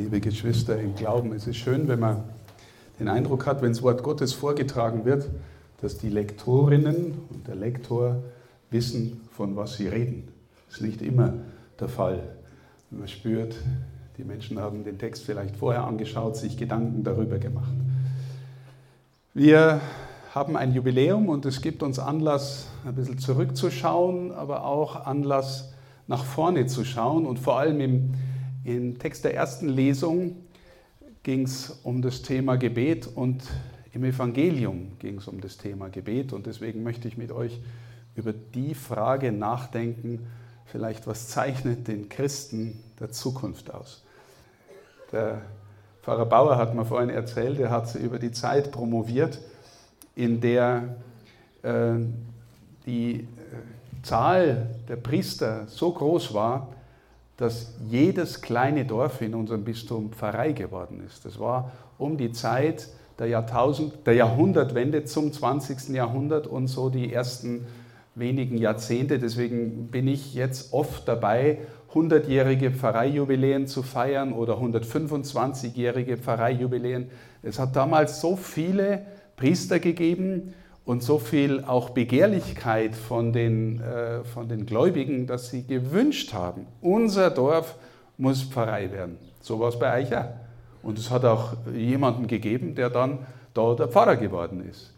liebe Geschwister im Glauben. Es ist schön, wenn man den Eindruck hat, wenn das Wort Gottes vorgetragen wird, dass die Lektorinnen und der Lektor wissen, von was sie reden. Das ist nicht immer der Fall. Man spürt, die Menschen haben den Text vielleicht vorher angeschaut, sich Gedanken darüber gemacht. Wir haben ein Jubiläum und es gibt uns Anlass, ein bisschen zurückzuschauen, aber auch Anlass, nach vorne zu schauen. Und vor allem im, im Text der ersten Lesung ging es um das Thema Gebet und im Evangelium ging es um das Thema Gebet. Und deswegen möchte ich mit euch über die Frage nachdenken, vielleicht was zeichnet den Christen der Zukunft aus. Der Pfarrer Bauer hat mir vorhin erzählt, er hat über die Zeit promoviert, in der äh, die äh, Zahl der Priester so groß war, dass jedes kleine Dorf in unserem Bistum Pfarrei geworden ist. Das war um die Zeit der, Jahrtausend, der Jahrhundertwende zum 20. Jahrhundert und so die ersten wenigen Jahrzehnte. Deswegen bin ich jetzt oft dabei, 100-jährige Pfarreijubiläen zu feiern oder 125-jährige Pfarreijubiläen. Es hat damals so viele Priester gegeben und so viel auch Begehrlichkeit von den, äh, von den Gläubigen, dass sie gewünscht haben, unser Dorf muss Pfarrei werden. So war es bei Eicher. Und es hat auch jemanden gegeben, der dann da der Pfarrer geworden ist.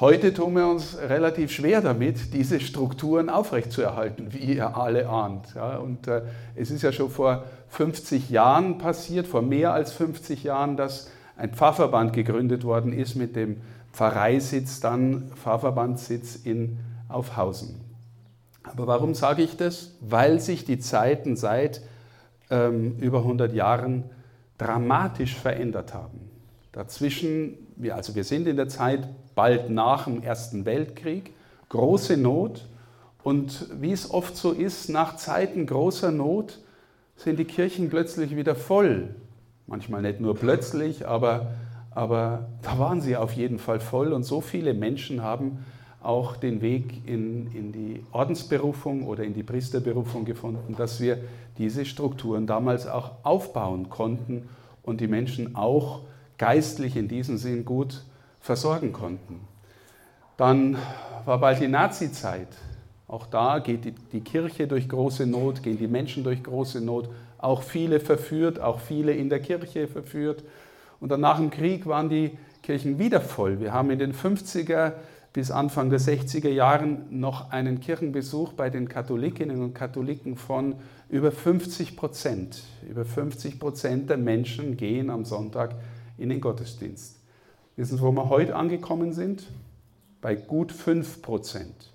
Heute tun wir uns relativ schwer damit, diese Strukturen aufrechtzuerhalten, wie ihr alle ahnt. Ja, und äh, es ist ja schon vor 50 Jahren passiert, vor mehr als 50 Jahren, dass ein Pfarrverband gegründet worden ist mit dem Pfarreisitz, dann Pfarrbandssitz in Aufhausen. Aber warum sage ich das? Weil sich die Zeiten seit ähm, über 100 Jahren dramatisch verändert haben. Dazwischen, also wir sind in der Zeit bald nach dem Ersten Weltkrieg, große Not. Und wie es oft so ist, nach Zeiten großer Not sind die Kirchen plötzlich wieder voll. Manchmal nicht nur plötzlich, aber, aber da waren sie auf jeden Fall voll. Und so viele Menschen haben auch den Weg in, in die Ordensberufung oder in die Priesterberufung gefunden, dass wir diese Strukturen damals auch aufbauen konnten und die Menschen auch geistlich in diesem Sinn gut versorgen konnten. Dann war bald die Nazi-Zeit. Auch da geht die, die, Kirche durch große Not, gehen die Menschen durch große Not, auch viele verführt, auch viele in der Kirche verführt. Und dann nach dem Krieg waren die Kirchen wieder voll. Wir haben in den 50er bis Anfang der 60er Jahren noch einen Kirchenbesuch bei den Katholikinnen und Katholiken von über 50 Prozent. Über 50 Prozent der Menschen gehen am Sonntag in den Gottesdienst. Wissen Sie, wo wir heute angekommen sind? Bei gut 5 Prozent.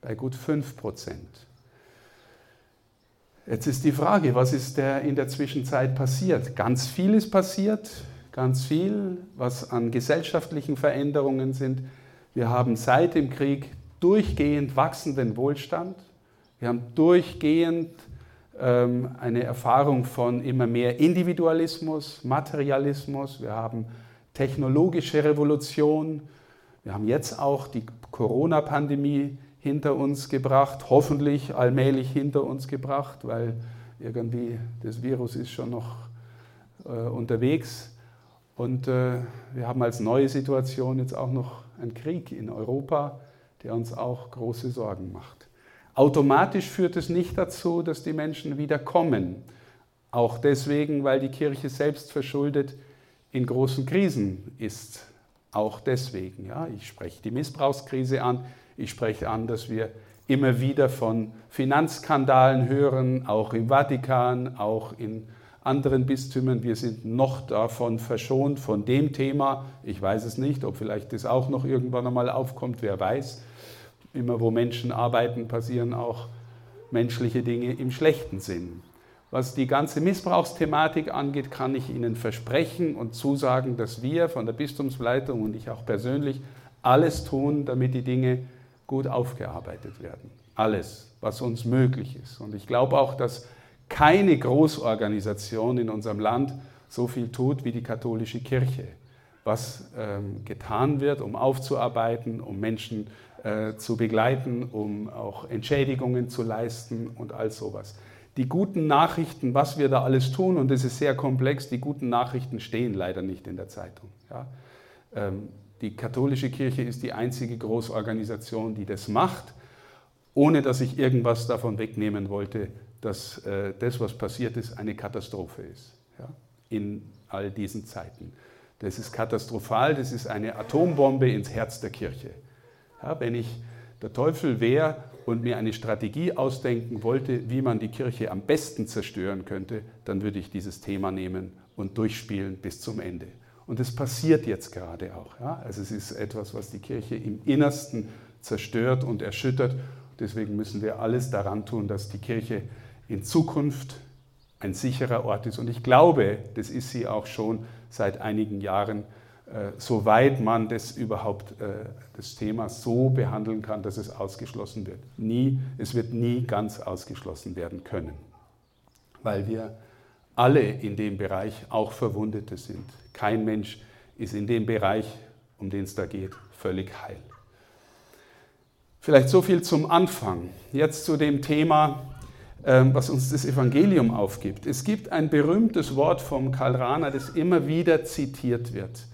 Bei gut 5 Prozent. Jetzt ist die Frage, was ist der in der Zwischenzeit passiert? Ganz viel ist passiert, ganz viel, was an gesellschaftlichen Veränderungen sind. Wir haben seit dem Krieg durchgehend wachsenden Wohlstand. Wir haben durchgehend ähm, eine Erfahrung von immer mehr Individualismus, Materialismus, wir haben technologische Revolution, wir haben jetzt auch die Corona-Pandemie hinter uns gebracht, hoffentlich allmählich hinter uns gebracht, weil irgendwie das Virus ist schon noch äh, unterwegs. Und äh, wir haben als neue Situation jetzt auch noch einen Krieg in Europa, der uns auch große Sorgen macht. Automatisch führt es nicht dazu, dass die Menschen wieder kommen. Auch deswegen, weil die Kirche selbst verschuldet in großen Krisen ist. Auch deswegen. Ja. Ich spreche die Missbrauchskrise an. Ich spreche an, dass wir immer wieder von Finanzskandalen hören, auch im Vatikan, auch in anderen Bistümern. Wir sind noch davon verschont, von dem Thema. Ich weiß es nicht, ob vielleicht das auch noch irgendwann einmal aufkommt, wer weiß. Immer wo Menschen arbeiten, passieren auch menschliche Dinge im schlechten Sinn. Was die ganze Missbrauchsthematik angeht, kann ich Ihnen versprechen und zusagen, dass wir von der Bistumsleitung und ich auch persönlich alles tun, damit die Dinge gut aufgearbeitet werden. Alles, was uns möglich ist. Und ich glaube auch, dass keine Großorganisation in unserem Land so viel tut wie die katholische Kirche. Was ähm, getan wird, um aufzuarbeiten, um Menschen äh, zu begleiten, um auch Entschädigungen zu leisten und all sowas. Die guten Nachrichten, was wir da alles tun, und das ist sehr komplex, die guten Nachrichten stehen leider nicht in der Zeitung. Ja. Ähm, die katholische Kirche ist die einzige Großorganisation, die das macht, ohne dass ich irgendwas davon wegnehmen wollte, dass äh, das, was passiert ist, eine Katastrophe ist ja, in all diesen Zeiten. Das ist katastrophal, das ist eine Atombombe ins Herz der Kirche. Ja, wenn ich der Teufel wäre und mir eine Strategie ausdenken wollte, wie man die Kirche am besten zerstören könnte, dann würde ich dieses Thema nehmen und durchspielen bis zum Ende. Und es passiert jetzt gerade auch. Ja? Also es ist etwas, was die Kirche im Innersten zerstört und erschüttert. Deswegen müssen wir alles daran tun, dass die Kirche in Zukunft ein sicherer Ort ist. Und ich glaube, das ist sie auch schon seit einigen Jahren, soweit man das überhaupt, äh, das Thema so behandeln kann, dass es ausgeschlossen wird. Nie, es wird nie ganz ausgeschlossen werden können, weil wir alle in dem Bereich auch Verwundete sind. Kein Mensch ist in dem Bereich, um den es da geht, völlig heil. Vielleicht so viel zum Anfang. Jetzt zu dem Thema, ähm, was uns das Evangelium aufgibt. Es gibt ein berühmtes Wort vom Karl Rahner, das immer wieder zitiert wird.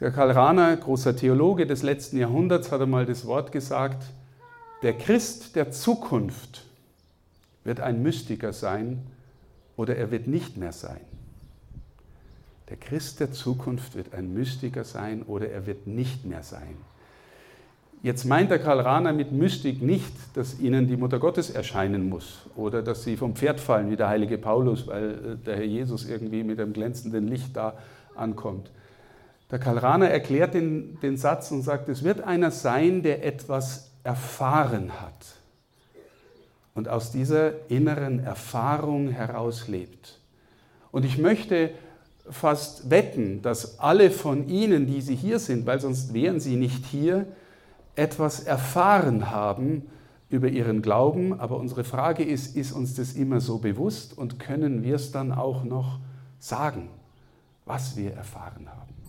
Der Karl Rahner, großer Theologe des letzten Jahrhunderts, hat einmal das Wort gesagt, der Christ der Zukunft wird ein Mystiker sein oder er wird nicht mehr sein. Der Christ der Zukunft wird ein Mystiker sein oder er wird nicht mehr sein. Jetzt meint der Karl Rahner mit Mystik nicht, dass ihnen die Mutter Gottes erscheinen muss oder dass sie vom Pferd fallen wie der heilige Paulus, weil äh, der Herr Jesus irgendwie mit einem glänzenden Licht da ankommt. Der Karl Rahner erklärt den, den Satz und sagt, es wird einer sein, der etwas erfahren hat und aus dieser inneren Erfahrung heraus lebt. Und ich möchte fast wetten, dass alle von Ihnen, die Sie hier sind, weil sonst wären Sie nicht hier, etwas erfahren haben über Ihren Glauben. Aber unsere Frage ist, ist uns das immer so bewusst und können wir es dann auch noch sagen, was wir erfahren haben?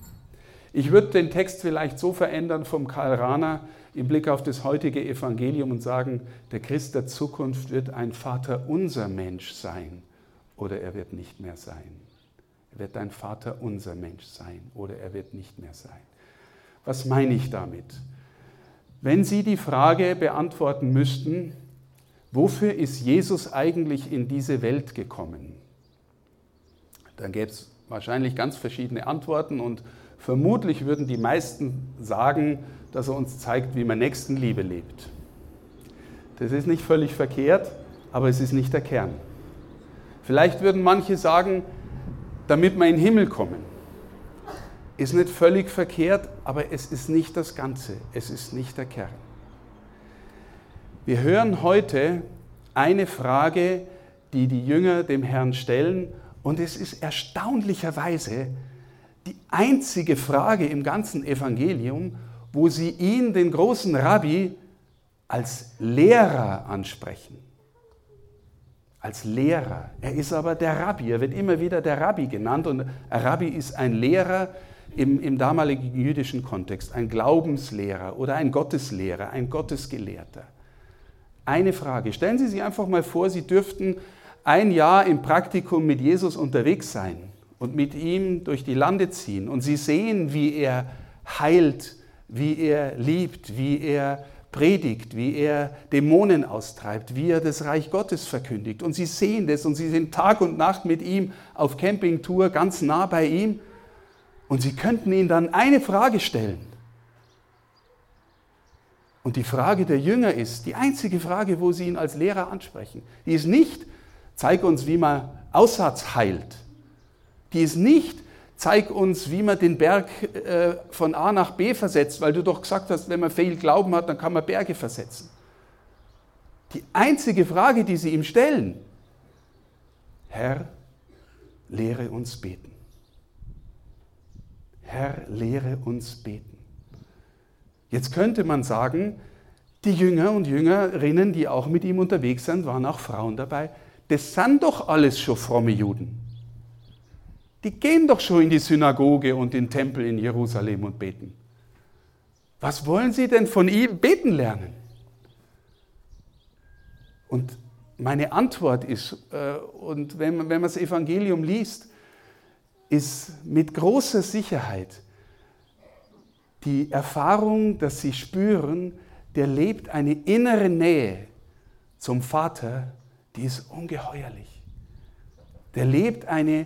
Ich würde den Text vielleicht so verändern vom Karl Rahner im Blick auf das heutige Evangelium und sagen, der Christ der Zukunft wird ein Vater unser Mensch sein oder er wird nicht mehr sein. Er wird ein Vater unser Mensch sein oder er wird nicht mehr sein. Was meine ich damit? Wenn Sie die Frage beantworten müssten, wofür ist Jesus eigentlich in diese Welt gekommen? Dann gäbe es wahrscheinlich ganz verschiedene Antworten und vermutlich würden die meisten sagen, dass er uns zeigt, wie man Nächstenliebe lebt. Das ist nicht völlig verkehrt, aber es ist nicht der Kern. Vielleicht würden manche sagen, damit wir in den Himmel kommen. Ist nicht völlig verkehrt, aber es ist nicht das Ganze, es ist nicht der Kern. Wir hören heute eine Frage, die die Jünger dem Herrn stellen, und es ist erstaunlicherweise die einzige Frage im ganzen Evangelium, wo sie ihn, den großen Rabbi, als Lehrer ansprechen. Als Lehrer. Er ist aber der Rabbi, er wird immer wieder der Rabbi genannt. Und ein Rabbi ist ein Lehrer im, im damaligen jüdischen Kontext, ein Glaubenslehrer oder ein Gotteslehrer, ein Gottesgelehrter. Eine Frage, stellen Sie sich einfach mal vor, Sie dürften ein Jahr im Praktikum mit Jesus unterwegs sein und mit ihm durch die Lande ziehen und Sie sehen, wie er heilt, wie er liebt, wie er predigt, wie er Dämonen austreibt, wie er das Reich Gottes verkündigt. Und sie sehen das und sie sind Tag und Nacht mit ihm auf Campingtour, ganz nah bei ihm. Und sie könnten ihn dann eine Frage stellen. Und die Frage der Jünger ist, die einzige Frage, wo sie ihn als Lehrer ansprechen, die ist nicht, zeig uns, wie man Aussatz heilt. Die ist nicht, zeig uns, wie man den Berg äh, von A nach B versetzt, weil du doch gesagt hast, wenn man viel Glauben hat, dann kann man Berge versetzen. Die einzige Frage, die sie ihm stellen, Herr, lehre uns beten. Herr, lehre uns beten. Jetzt könnte man sagen, die Jünger und Jüngerinnen, die auch mit ihm unterwegs sind, waren auch Frauen dabei. Das sind doch alles schon fromme Juden. Die gehen doch schon in die Synagoge und den Tempel in Jerusalem und beten. Was wollen sie denn von ihm beten lernen? Und meine Antwort ist, äh, und wenn, wenn man das Evangelium liest, ist mit großer Sicherheit die Erfahrung, dass sie spüren, der lebt eine innere Nähe zum Vater, die ist ungeheuerlich. Der lebt eine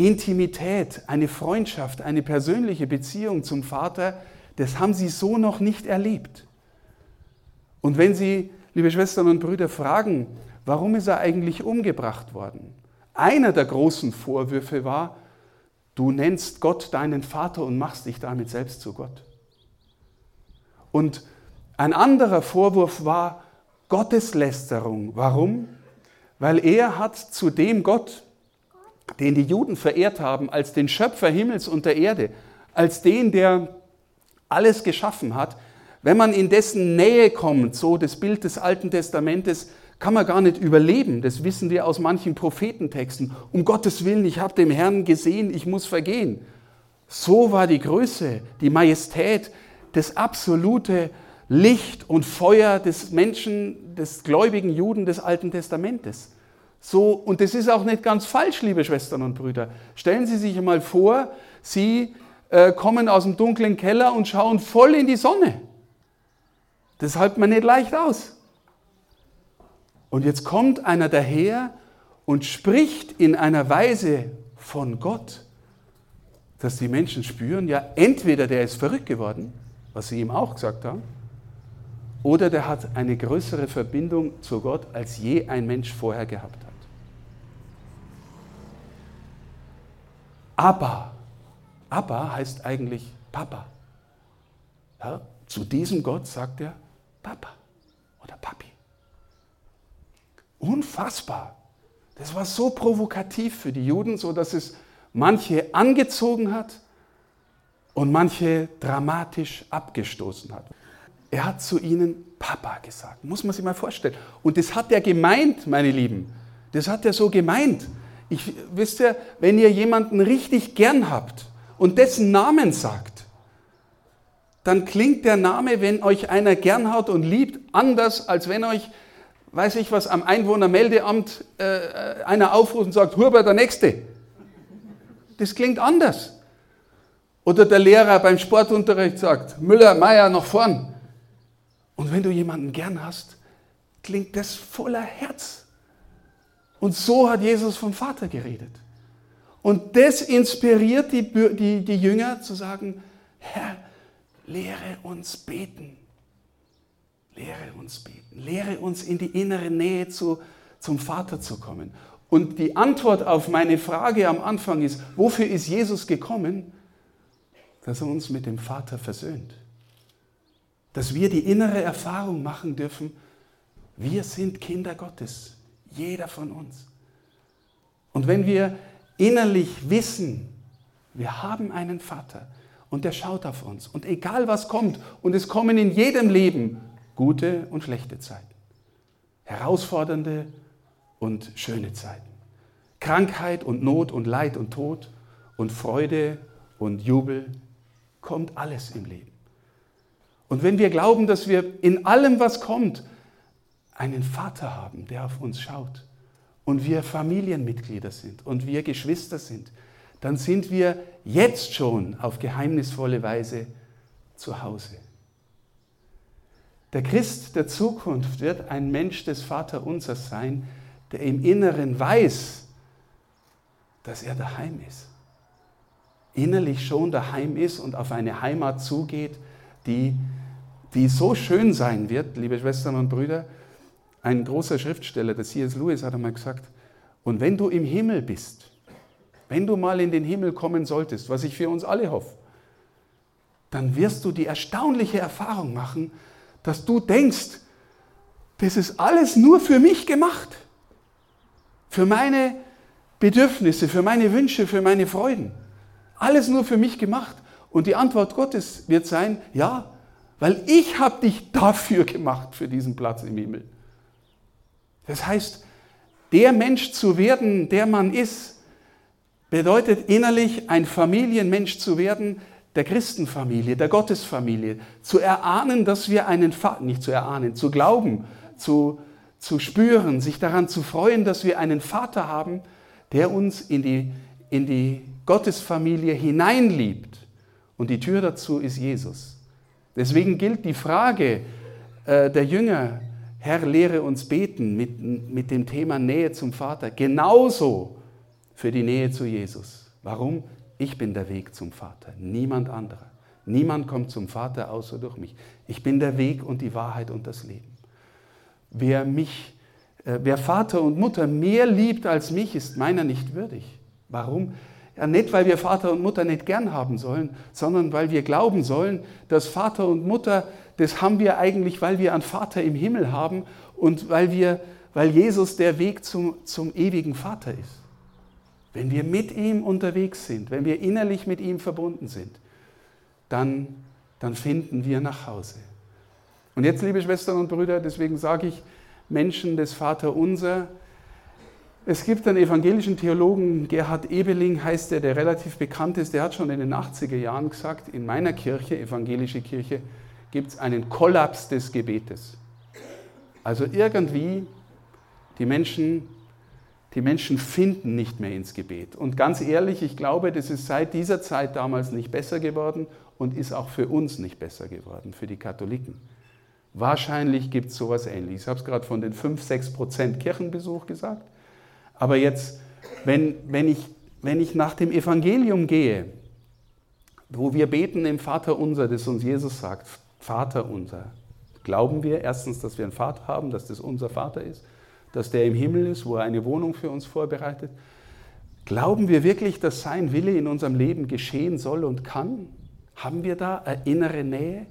Intimität, eine Freundschaft, eine persönliche Beziehung zum Vater, das haben sie so noch nicht erlebt. Und wenn Sie, liebe Schwestern und Brüder, fragen, warum ist er eigentlich umgebracht worden? Einer der großen Vorwürfe war, du nennst Gott deinen Vater und machst dich damit selbst zu Gott. Und ein anderer Vorwurf war Gotteslästerung. Warum? Weil er hat zu dem Gott, den die Juden verehrt haben, als den Schöpfer Himmels und der Erde, als den, der alles geschaffen hat, wenn man in dessen Nähe kommt, so das Bild des Alten Testamentes, kann man gar nicht überleben. Das wissen wir aus manchen Prophetentexten. Um Gottes Willen, ich habe den Herrn gesehen, ich muss vergehen. So war die Größe, die Majestät, das absolute Licht und Feuer des Menschen, des gläubigen Juden des Alten Testamentes. So, und das ist auch nicht ganz falsch, liebe Schwestern und Brüder. Stellen Sie sich einmal vor, Sie äh, kommen aus dem dunklen Keller und schauen voll in die Sonne. Das hält man nicht leicht aus. Und jetzt kommt einer daher und spricht in einer Weise von Gott, dass die Menschen spüren, ja, entweder der ist verrückt geworden, was sie ihm auch gesagt haben, oder der hat eine größere Verbindung zu Gott, als je ein Mensch vorher gehabt hat. Abba. Abba heißt eigentlich Papa. Ja, zu diesem Gott sagt er Papa oder Papi. Unfassbar. Das war so provokativ für die Juden, so dass es manche angezogen hat und manche dramatisch abgestoßen hat. Er hat zu ihnen Papa gesagt. Muss man sich mal vorstellen. Und das hat er gemeint, meine Lieben. Das hat er so gemeint. Ich, wisst ihr, wenn ihr jemanden richtig gern habt und dessen Namen sagt, dann klingt der Name, wenn euch einer gern hat und liebt, anders, als wenn euch, weiß ich was, am Einwohnermeldeamt äh, einer aufruft und sagt, Huber, der Nächste. Das klingt anders. Oder der Lehrer beim Sportunterricht sagt, Müller, Meier, nach vorn. Und wenn du jemanden gern hast, klingt das voller Herz. Und so hat Jesus vom Vater geredet. Und das inspiriert die, die, die Jünger zu sagen, Herr, lehre uns beten. Lehre uns beten. Lehre uns in die innere Nähe zu, zum Vater zu kommen. Und die Antwort auf meine Frage am Anfang ist, wofür ist Jesus gekommen? Dass er uns mit dem Vater versöhnt dass wir die innere Erfahrung machen dürfen, wir sind Kinder Gottes, jeder von uns. Und wenn wir innerlich wissen, wir haben einen Vater und der schaut auf uns und egal was kommt, und es kommen in jedem Leben gute und schlechte Zeiten, herausfordernde und schöne Zeiten, Krankheit und Not und Leid und Tod und Freude und Jubel, kommt alles im Leben. Und wenn wir glauben, dass wir in allem, was kommt, einen Vater haben, der auf uns schaut und wir Familienmitglieder sind und wir Geschwister sind, dann sind wir jetzt schon auf geheimnisvolle Weise zu Hause. Der Christ der Zukunft wird ein Mensch des Vaterunsers sein, der im Inneren weiß, dass er daheim ist. Innerlich schon daheim ist und auf eine Heimat zugeht, die die so schön sein wird, liebe Schwestern und Brüder. Ein großer Schriftsteller, der C.S. Lewis, hat einmal gesagt, und wenn du im Himmel bist, wenn du mal in den Himmel kommen solltest, was ich für uns alle hoffe, dann wirst du die erstaunliche Erfahrung machen, dass du denkst, das ist alles nur für mich gemacht. Für meine Bedürfnisse, für meine Wünsche, für meine Freuden. Alles nur für mich gemacht. Und die Antwort Gottes wird sein, ja, weil ich habe dich dafür gemacht, für diesen Platz im Himmel. Das heißt, der Mensch zu werden, der man ist, bedeutet innerlich ein Familienmensch zu werden, der Christenfamilie, der Gottesfamilie, zu erahnen, dass wir einen Vater, nicht zu erahnen, zu glauben, zu, zu spüren, sich daran zu freuen, dass wir einen Vater haben, der uns in die, in die Gottesfamilie hineinliebt. Und die Tür dazu ist Jesus. Deswegen gilt die Frage äh, der Jünger, Herr, lehre uns beten mit, mit dem Thema Nähe zum Vater, genauso für die Nähe zu Jesus. Warum? Ich bin der Weg zum Vater, niemand anderer. Niemand kommt zum Vater außer durch mich. Ich bin der Weg und die Wahrheit und das Leben. Wer mich, äh, wer Vater und Mutter mehr liebt als mich, ist meiner nicht würdig. Warum? Ja, nicht, weil wir Vater und Mutter nicht gern haben sollen, sondern weil wir glauben sollen, dass Vater und Mutter, das haben wir eigentlich, weil wir einen Vater im Himmel haben und weil, wir, weil Jesus der Weg zum, zum ewigen Vater ist. Wenn wir mit ihm unterwegs sind, wenn wir innerlich mit ihm verbunden sind, dann, dann finden wir nach Hause. Und jetzt, liebe Schwestern und Brüder, deswegen sage ich, Menschen des Vater Unser, es gibt einen evangelischen Theologen, Gerhard Ebeling heißt er, der relativ bekannt ist, der hat schon in den 80er Jahren gesagt, in meiner Kirche, evangelische Kirche, gibt es einen Kollaps des Gebetes. Also irgendwie, die Menschen, die Menschen finden nicht mehr ins Gebet. Und ganz ehrlich, ich glaube, das ist seit dieser Zeit damals nicht besser geworden und ist auch für uns nicht besser geworden, für die Katholiken. Wahrscheinlich gibt es sowas ähnliches. Ich habe es gerade von den 5, 6 Prozent Kirchenbesuch gesagt. Aber jetzt, wenn, wenn, ich, wenn ich nach dem Evangelium gehe, wo wir beten im Vater unser, das uns Jesus sagt, Vater unser, glauben wir erstens, dass wir einen Vater haben, dass das unser Vater ist, dass der im Himmel ist, wo er eine Wohnung für uns vorbereitet. Glauben wir wirklich, dass sein Wille in unserem Leben geschehen soll und kann? Haben wir da eine innere Nähe?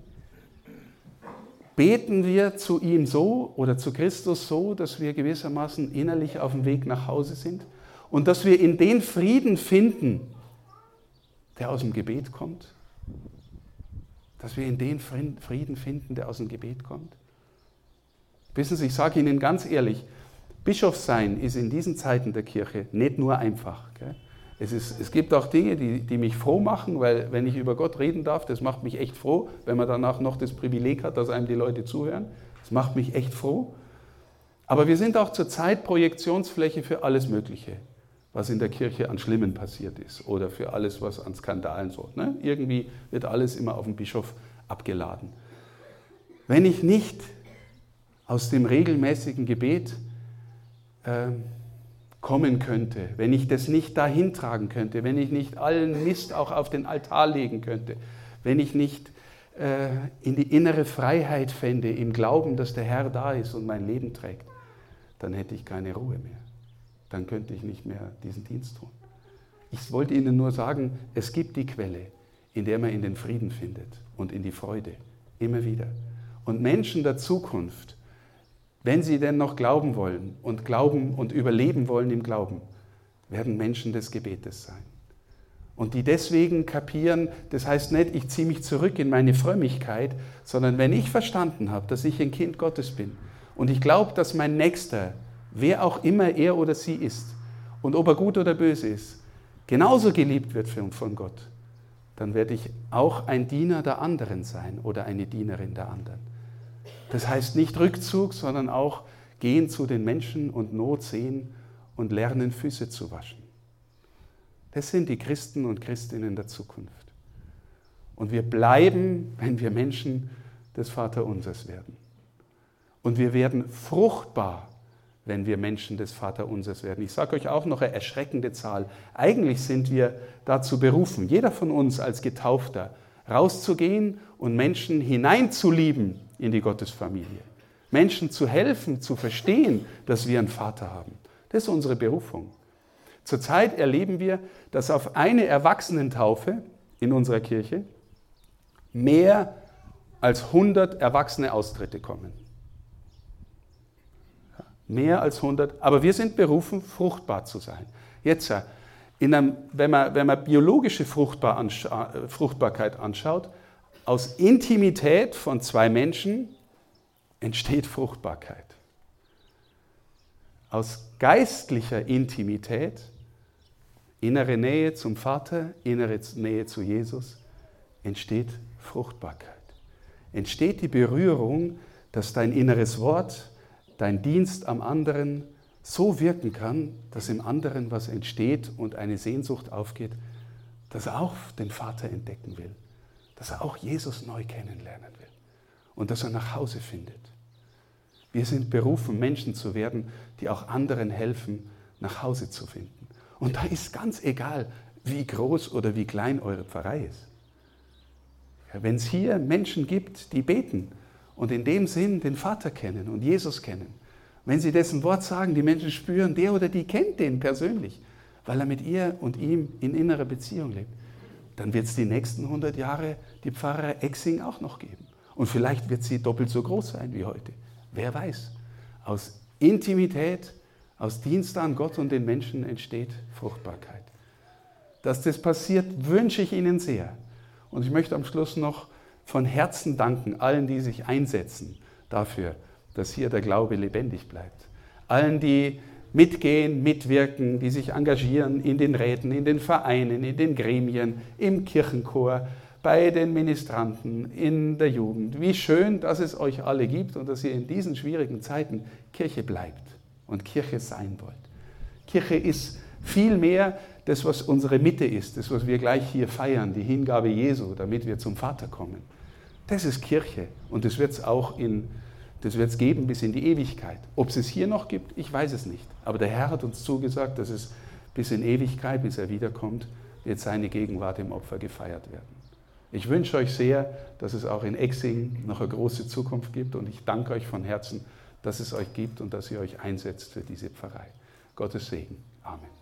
Beten wir zu ihm so oder zu Christus so, dass wir gewissermaßen innerlich auf dem Weg nach Hause sind und dass wir in den Frieden finden, der aus dem Gebet kommt? Dass wir in den Frieden finden, der aus dem Gebet kommt? Wissen Sie, ich sage Ihnen ganz ehrlich, Bischof sein ist in diesen Zeiten der Kirche nicht nur einfach. Gell? Es, ist, es gibt auch Dinge, die, die mich froh machen, weil wenn ich über Gott reden darf, das macht mich echt froh, wenn man danach noch das Privileg hat, dass einem die Leute zuhören. Das macht mich echt froh. Aber wir sind auch zurzeit Projektionsfläche für alles Mögliche, was in der Kirche an Schlimmen passiert ist oder für alles, was an Skandalen so. Ne? Irgendwie wird alles immer auf den Bischof abgeladen. Wenn ich nicht aus dem regelmäßigen Gebet äh, kommen könnte, wenn ich das nicht dahin tragen könnte, wenn ich nicht allen Mist auch auf den Altar legen könnte, wenn ich nicht äh, in die innere Freiheit fände, im Glauben, dass der Herr da ist und mein Leben trägt, dann hätte ich keine Ruhe mehr. Dann könnte ich nicht mehr diesen Dienst tun. Ich wollte Ihnen nur sagen, es gibt die Quelle, in der man in den Frieden findet und in die Freude, immer wieder. Und Menschen der Zukunft, wenn sie denn noch glauben wollen und glauben und überleben wollen im Glauben, werden Menschen des Gebetes sein. Und die deswegen kapieren, das heißt nicht, ich ziehe mich zurück in meine Frömmigkeit, sondern wenn ich verstanden habe, dass ich ein Kind Gottes bin und ich glaube, dass mein Nächster, wer auch immer er oder sie ist, und ob er gut oder böse ist, genauso geliebt wird von Gott, dann werde ich auch ein Diener der anderen sein oder eine Dienerin der anderen. Das heißt nicht Rückzug, sondern auch gehen zu den Menschen und Not sehen und lernen, Füße zu waschen. Das sind die Christen und Christinnen der Zukunft. Und wir bleiben, wenn wir Menschen des Vaterunsers werden. Und wir werden fruchtbar, wenn wir Menschen des Vaterunsers werden. Ich sage euch auch noch eine erschreckende Zahl. Eigentlich sind wir dazu berufen, jeder von uns als Getaufter, rauszugehen und Menschen hineinzulieben in die Gottesfamilie. Menschen zu helfen, zu verstehen, dass wir einen Vater haben. Das ist unsere Berufung. Zurzeit erleben wir, dass auf eine Erwachsenentaufe in unserer Kirche mehr als 100 erwachsene Austritte kommen. Mehr als 100. Aber wir sind berufen, fruchtbar zu sein. Jetzt, einem, wenn, man, wenn man biologische Fruchtbar anscha Fruchtbarkeit anschaut, aus Intimität von zwei Menschen entsteht Fruchtbarkeit. Aus geistlicher Intimität, innere Nähe zum Vater, innere Nähe zu Jesus, entsteht Fruchtbarkeit. Entsteht die Berührung, dass dein inneres Wort dein Dienst am anderen so wirken kann, dass im anderen was entsteht und eine Sehnsucht aufgeht, dass er auch den Vater entdecken will, dass er auch Jesus neu kennenlernen will und dass er nach Hause findet. Wir sind berufen, Menschen zu werden, die auch anderen helfen, nach Hause zu finden. Und da ist ganz egal, wie groß oder wie klein eure Pfarrei ist. Wenn es hier Menschen gibt, die beten und in dem Sinn den Vater kennen und Jesus kennen, wenn sie dessen Wort sagen, die Menschen spüren, der oder die kennt den persönlich, weil er mit ihr und ihm in innerer Beziehung lebt, dann wird es die nächsten 100 Jahre die Pfarrei Exing auch noch geben. Und vielleicht wird sie doppelt so groß sein wie heute. Wer weiß. Aus Intimität, aus Dienst an Gott und den Menschen entsteht Fruchtbarkeit. Dass das passiert, wünsche ich Ihnen sehr. Und ich möchte am Schluss noch von Herzen danken allen, die sich einsetzen dafür, dass hier der Glaube lebendig bleibt. Allen, die mitgehen, mitwirken, die sich engagieren in den Räten, in den Vereinen, in den Gremien, im Kirchenchor, bei den Ministranten, in der Jugend. Wie schön, dass es euch alle gibt und dass ihr in diesen schwierigen Zeiten Kirche bleibt und Kirche sein wollt. Kirche ist viel mehr das, was unsere Mitte ist, das, was wir gleich hier feiern, die Hingabe Jesu, damit wir zum Vater kommen. Das ist Kirche und das wird es auch in, das wird es geben bis in die Ewigkeit. Ob es es hier noch gibt, ich weiß es nicht. Aber der Herr hat uns zugesagt, dass es bis in Ewigkeit, bis er wiederkommt, wird seine Gegenwart im Opfer gefeiert werden. Ich wünsche euch sehr, dass es auch in Exing noch eine große Zukunft gibt und ich danke euch von Herzen, dass es euch gibt und dass ihr euch einsetzt für diese Pfarrei. Gottes Segen. Amen.